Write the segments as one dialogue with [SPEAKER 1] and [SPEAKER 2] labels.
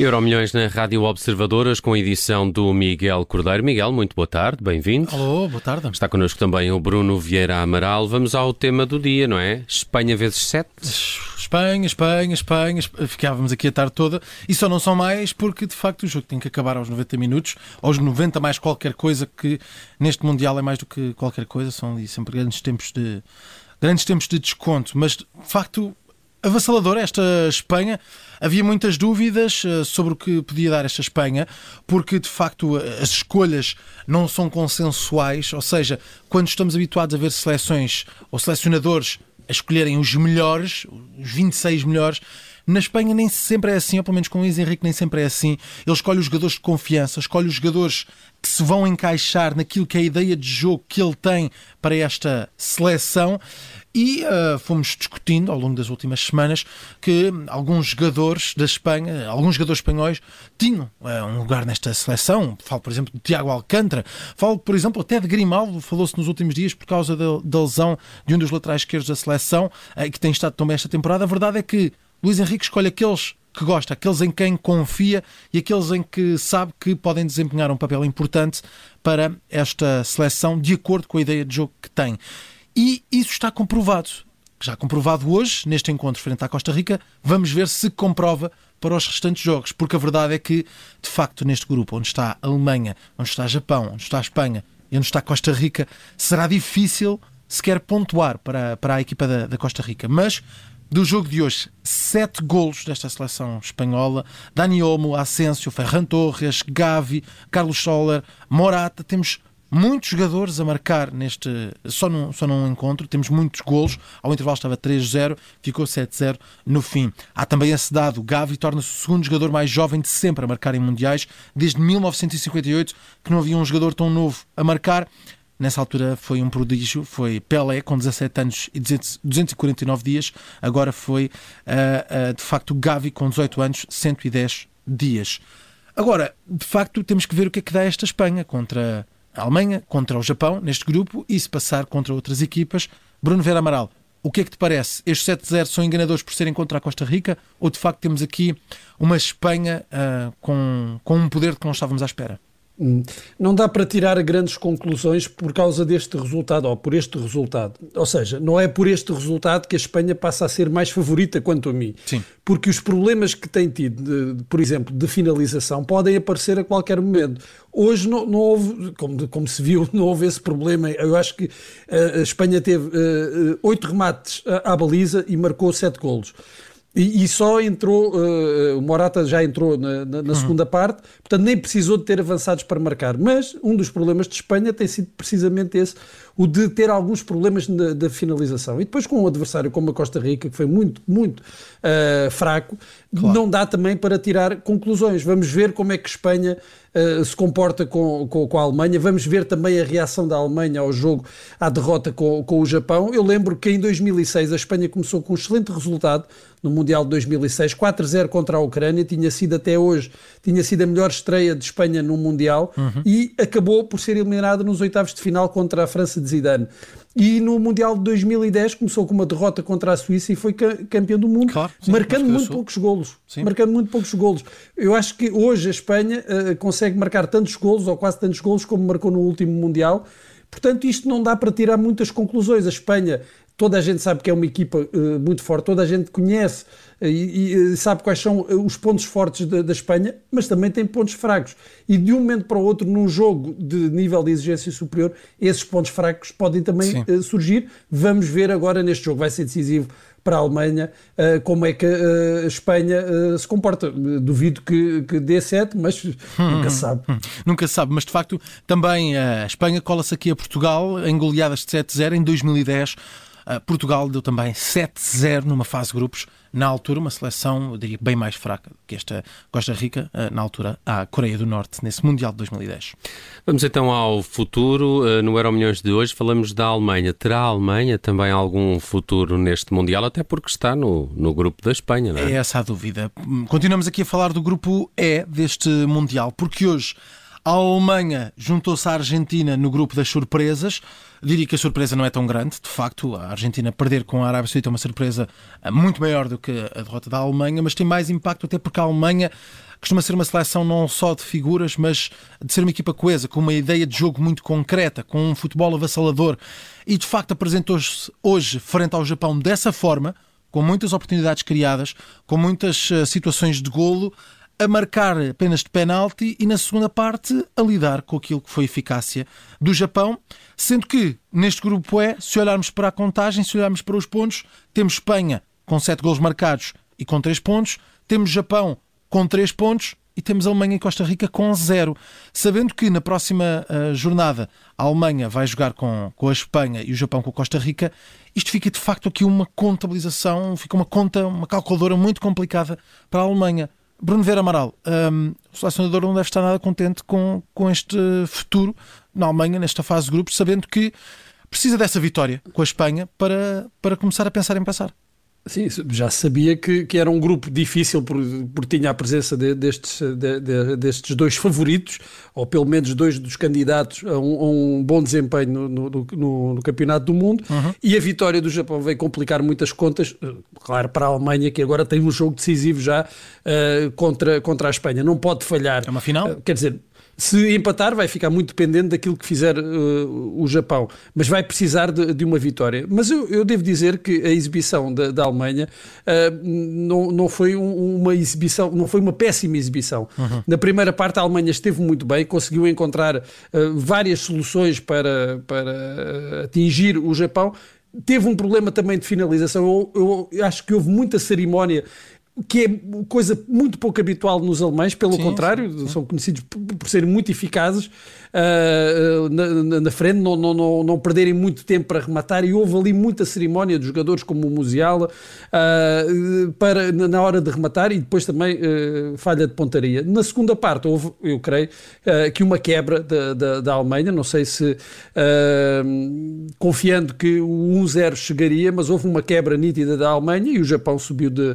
[SPEAKER 1] Euromilhões na Rádio Observadoras com a edição do Miguel Cordeiro. Miguel, muito boa tarde, bem-vindo.
[SPEAKER 2] Alô, boa tarde.
[SPEAKER 1] Está connosco também o Bruno Vieira Amaral. Vamos ao tema do dia, não é? Espanha vezes 7.
[SPEAKER 2] Espanha, Espanha, Espanha, ficávamos aqui a tarde toda e só não são mais porque de facto o jogo tem que acabar aos 90 minutos, aos 90 mais qualquer coisa que neste Mundial é mais do que qualquer coisa, são ali sempre grandes tempos de grandes tempos de desconto, mas de facto avassaladora esta Espanha. Havia muitas dúvidas uh, sobre o que podia dar esta Espanha, porque de facto as escolhas não são consensuais, ou seja, quando estamos habituados a ver seleções ou selecionadores a escolherem os melhores, os 26 melhores, na Espanha nem sempre é assim, ou pelo menos com o Luís Henrique nem sempre é assim. Ele escolhe os jogadores de confiança, escolhe os jogadores que se vão encaixar naquilo que é a ideia de jogo que ele tem para esta seleção. E uh, fomos discutindo ao longo das últimas semanas que alguns jogadores da Espanha, alguns jogadores espanhóis, tinham uh, um lugar nesta seleção. Falo, por exemplo, de Tiago Alcântara. Falo, por exemplo, até de Grimaldo. Falou-se nos últimos dias por causa da, lesão de um dos laterais esquerdos da seleção, uh, que tem estado tão bem esta temporada. A verdade é que Luís Henrique escolhe aqueles que gosta, aqueles em quem confia e aqueles em que sabe que podem desempenhar um papel importante para esta seleção de acordo com a ideia de jogo que tem. E isso está comprovado. Já comprovado hoje, neste encontro frente à Costa Rica, vamos ver se comprova para os restantes jogos, porque a verdade é que, de facto, neste grupo, onde está a Alemanha, onde está Japão, onde está a Espanha e onde está Costa Rica, será difícil sequer pontuar para, para a equipa da, da Costa Rica. Mas do jogo de hoje, sete golos desta seleção espanhola. Dani Olmo, Asensio, Ferran Torres, Gavi, Carlos Soler, Morata. Temos muitos jogadores a marcar neste só num, só num encontro, temos muitos golos, ao intervalo estava 3-0, ficou 7-0 no fim. Há também esse dado, Gavi torna-se o segundo jogador mais jovem de sempre a marcar em mundiais, desde 1958 que não havia um jogador tão novo a marcar. Nessa altura foi um prodígio, foi Pelé com 17 anos e 249 dias, agora foi uh, uh, de facto Gavi com 18 anos, 110 dias. Agora, de facto, temos que ver o que é que dá esta Espanha contra a Alemanha, contra o Japão, neste grupo, e se passar contra outras equipas. Bruno Vera Amaral, o que é que te parece? Estes 7-0 são enganadores por serem contra a Costa Rica ou de facto temos aqui uma Espanha uh, com, com um poder de que não estávamos à espera?
[SPEAKER 3] Não dá para tirar grandes conclusões por causa deste resultado, ou por este resultado. Ou seja, não é por este resultado que a Espanha passa a ser mais favorita, quanto a mim.
[SPEAKER 2] Sim.
[SPEAKER 3] Porque os problemas que tem tido, de, por exemplo, de finalização, podem aparecer a qualquer momento. Hoje não, não houve, como, como, se viu, não houve esse problema. Eu acho que uh, a Espanha teve uh, oito remates à, à baliza e marcou sete golos. E, e, só entrou, uh, o Morata já entrou na, na, na uhum. segunda parte, portanto nem precisou de ter avançados para marcar. Mas um dos problemas de Espanha tem sido precisamente esse, o de ter alguns problemas da finalização. E depois com um adversário como a Costa Rica, que foi muito, muito uh, fraco, claro. não dá também para tirar conclusões. Vamos ver como é que Espanha uh, se comporta com, com, com, a Alemanha, vamos ver também a reação da Alemanha ao jogo, à derrota com, com o Japão. Eu lembro que em 2006 a Espanha começou com um excelente resultado no Mundial de 2006, 4-0 contra a Ucrânia, tinha sido até hoje, tinha sido a melhor estreia de Espanha no Mundial uhum. e acabou por ser eliminada nos oitavos de final contra a França de Zidane. E no Mundial de 2010 começou com uma derrota contra a Suíça e foi campeão do mundo, claro, sim, marcando muito poucos golos. Sim. Marcando muito poucos golos. Eu acho que hoje a Espanha uh, consegue marcar tantos golos, ou quase tantos golos, como marcou no último Mundial. Portanto, isto não dá para tirar muitas conclusões. A Espanha toda a gente sabe que é uma equipa uh, muito forte, toda a gente conhece uh, e, e, sabe quais são eh, os pontos fortes da, da, Espanha, mas também tem pontos fracos. E de um momento para o outro, num jogo de nível de exigência superior, esses pontos fracos podem também uh, surgir. Vamos ver agora neste jogo, vai ser decisivo para a Alemanha, como é que a Espanha se comporta. Duvido que, que dê 7, mas hum, nunca se sabe. Hum,
[SPEAKER 2] nunca se sabe, mas de facto também a Espanha cola-se aqui a Portugal em goleadas de 7-0 em 2010 Uh, Portugal deu também 7-0 numa fase de grupos, na altura uma seleção, eu diria, bem mais fraca que esta Costa Rica, uh, na altura a Coreia do Norte, nesse Mundial de 2010.
[SPEAKER 1] Vamos então ao futuro. Uh, no Euro Milhões de hoje falamos da Alemanha. Terá a Alemanha também algum futuro neste Mundial, até porque está no, no grupo da Espanha, não é?
[SPEAKER 2] É essa a dúvida. Continuamos aqui a falar do grupo E deste Mundial, porque hoje A Alemanha juntou-se à Argentina no grupo das surpresas. Diria que a surpresa não é tão grande. De facto, a Argentina perder com a Arábia Saudita é uma surpresa eh, muito maior do que a derrota da Alemanha, mas tem mais impacto até porque a Alemanha costuma ser uma seleção não só de figuras, mas de ser uma equipa coesa, com uma ideia de jogo muito concreta, com um futebol avassalador. E de facto apresentou-se hoje frente ao Japão dessa forma, com muitas oportunidades criadas, com muitas uh, situações de golo, a marcar apenas de penalti e na segunda parte a lidar com aquilo que foi a eficácia do Japão, sendo que neste grupo é, se olharmos para a contagem, se olharmos para os pontos, temos Espanha com 7 gols marcados e com 3 pontos, temos Japão com 3 pontos e temos Alemanha e Costa Rica com 0. Sabendo que na próxima uh, jornada a Alemanha vai jogar com, com a Espanha e o Japão com a Costa Rica, isto fica de facto aqui uma contabilização, fica uma conta, uma calculadora muito complicada para a Alemanha. Bruno Vera Amaral, um, o selecionador não deve estar nada contente com, com este futuro na Alemanha, nesta fase de grupos, sabendo que precisa dessa vitória com a Espanha para, para começar a pensar em passar.
[SPEAKER 3] Sim, já sabia que, que era um grupo difícil por, por tinha a presença de, destes, de, de, destes dois favoritos, ou pelo menos dois dos candidatos a um, a um bom desempenho no, no, no, no, Campeonato do Mundo, uhum. e a vitória do Japão veio complicar muitas contas, eh, claro, para a Alemanha, que agora tem um jogo decisivo já uh, contra, contra a Espanha. Não pode falhar.
[SPEAKER 2] É uma final?
[SPEAKER 3] Uh, quer dizer, se empatar, vai ficar muito dependente daquilo que fizer uh, o Japão, mas vai precisar de, de uma vitória. Mas eu, eu, devo dizer que a exibição da, da Alemanha uh, não, não foi um, uma exibição, não foi uma péssima exibição. Uhum. Na primeira parte, a Alemanha esteve muito bem, conseguiu encontrar uh, várias soluções para, para atingir o Japão teve um problema também de finalização. Eu, eu, acho que houve muita cerimónia que é coisa muito pouco habitual nos alemães, pelo sim, contrário, sim, sim. são conhecidos por, por serem muito eficazes uh, na, na, frente, não, não, não, não, perderem muito tempo para rematar, e houve ali muita cerimónia de jogadores como o Musiala uh, para, na hora de rematar e depois também uh, falha de pontaria. Na segunda parte houve, eu creio, que uma quebra da, da, da, Alemanha, não sei se confiando que o 1-0 chegaria, mas houve uma quebra nítida da Alemanha e o Japão subiu de,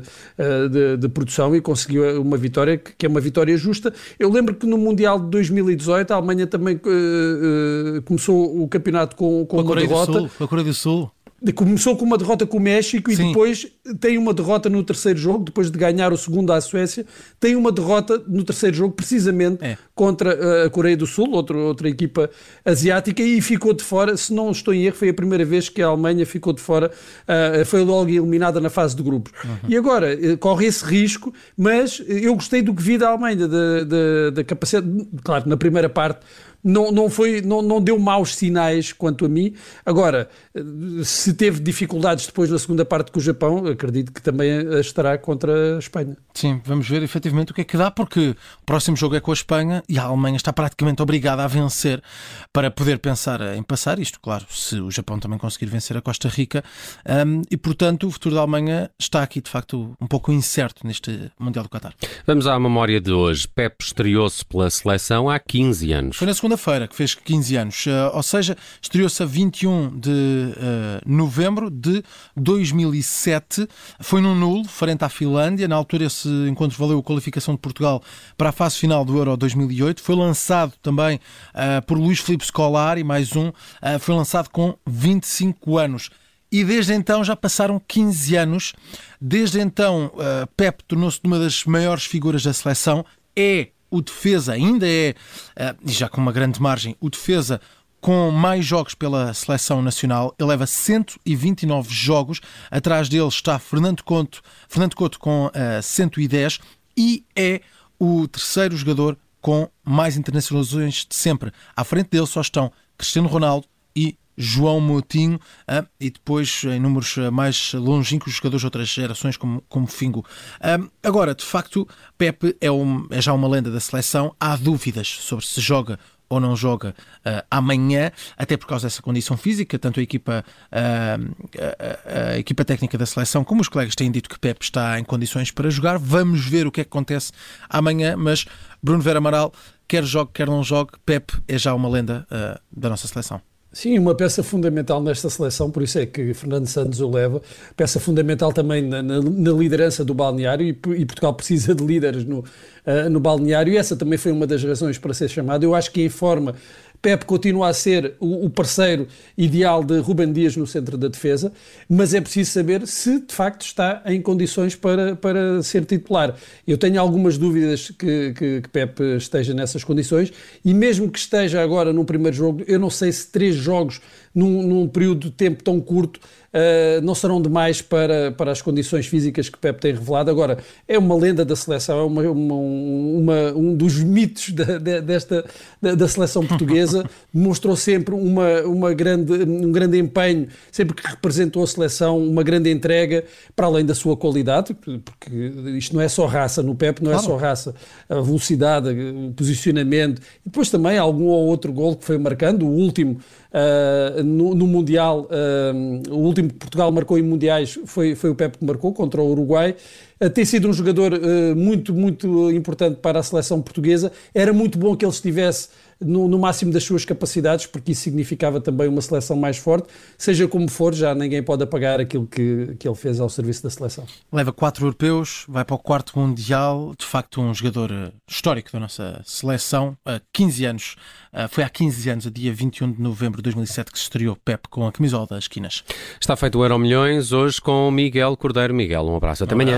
[SPEAKER 3] de, de produção e conseguiu uma vitória que é uma vitória justa. Eu lembro que no Mundial de 2018 a Alemanha também também uh, uh, começou o campeonato com, com, com uma derrota.
[SPEAKER 2] Sul, com a Coreia do Sul.
[SPEAKER 3] Começou com uma derrota com o México Sim. e depois tem uma derrota no terceiro jogo, depois de ganhar o segundo à Suécia, tem uma derrota no terceiro jogo, precisamente é. contra eh, a Coreia do Sul, outra, outra equipa asiática, e ficou de fora, se não estou em erro, foi a primeira vez que a Alemanha ficou de fora, uh, foi logo eliminada na fase de grupos. Uhum. E agora, uh, corre esse risco, mas eu gostei do que vi da Alemanha, da, da, da capacidade, claro, na primeira parte não, não, foi, não, não deu maus sinais quanto a mim. Agora, se teve dificuldades depois na segunda parte com o Japão, acredito que também estará contra a Espanha.
[SPEAKER 2] Sim, vamos ver efetivamente o que é que dá, porque o próximo jogo é com a Espanha e a Alemanha está praticamente obrigada a vencer para poder pensar em passar isto, claro, se o Japão também conseguir vencer a Costa Rica. Um, e, portanto, o futuro da Alemanha está aqui, de facto, um pouco incerto neste Mundial do Qatar.
[SPEAKER 1] Vamos à memória de hoje. Pep estreou-se pela seleção há 15 anos.
[SPEAKER 2] Foi na segunda segunda-feira, que fez 15 anos, uh, ou seja, estreou-se a 21 de uh, novembro de 2007. Foi num nulo, frente à Finlândia. Na altura, esse encontro valeu a qualificação de Portugal para a fase final do Euro 2008. Foi lançado também uh, por Luís Filipe Scolari, mais um. foi lançado com 25 anos. E desde então já passaram 15 anos. Desde então, Pep tornou-se uma das maiores figuras da seleção. É o defesa ainda é, eh, e já com uma grande margem, o defesa com mais jogos pela seleção nacional. Ele leva 129 jogos. Atrás dele está Fernando Couto, Fernando Couto com uh, eh, 110 e é o terceiro jogador com mais internacionalizações de sempre. À frente dele só estão Cristiano Ronaldo e João Moutinho uh, e depois em números mais longínquos jogadores de outras gerações como, como Fingo. Uh, agora, de facto, Pepe é, um, é, já uma lenda da seleção. Há dúvidas sobre se joga ou não joga uh, amanhã, até por causa dessa condição física, tanto a equipa, a, a, equipa técnica da seleção como os colegas têm dito que Pepe está em condições para jogar. Vamos ver o que é que acontece amanhã, mas Bruno Vera Amaral, quer jogue, quer não jogue, Pepe é já uma lenda da nossa seleção.
[SPEAKER 3] Sim, uma peça fundamental nesta seleção, por isso é que Fernando Santos o leva, peça fundamental também na, na, na liderança do balneário e, e, Portugal precisa de líderes no, uh, no balneário e essa também foi uma das razões para ser chamado. Eu acho que em forma Pep continua a ser o, parceiro ideal de Ruben Dias no centro da defesa, mas é preciso saber se de facto está em condições para, para ser titular. Eu tenho algumas dúvidas que, que, que Pep esteja nessas condições e mesmo que esteja agora num primeiro jogo, eu não sei se três jogos num, num período de tempo tão curto uh, não serão demais para, para as condições físicas que Pep tem revelado. Agora, é uma lenda da seleção, é uma, uma, uma um dos mitos da, desta, da, da, seleção portuguesa. Demonstrou sempre uma, uma grande, um grande empenho, sempre que representou a seleção, uma grande entrega, para além da sua qualidade, porque isto não é só raça, no Pep não é claro. é só raça, a velocidade, o posicionamento, e depois também algum ou outro gol que foi marcando, o último Uh, no, no, Mundial, uh, o último que Portugal marcou em Mundiais foi, foi o Pepe que marcou contra o Uruguai. Uh, tem sido um jogador muito, muito importante para a seleção portuguesa. Era muito bom que ele estivesse no, no, máximo das suas capacidades, porque isso significava também uma seleção mais forte. Seja como for, já ninguém pode apagar aquilo que, que ele fez ao serviço da seleção.
[SPEAKER 2] Leva quatro europeus, vai para o quarto Mundial, de facto um jogador eh, histórico da nossa seleção, há 15 anos, eh, foi há 15 anos, a dia 21 de novembro de 2007, que se estreou Pep com a camisola das esquinas.
[SPEAKER 1] Está feito o Euro Milhões, hoje com Miguel Cordeiro. Miguel, um abraço, até um amanhã.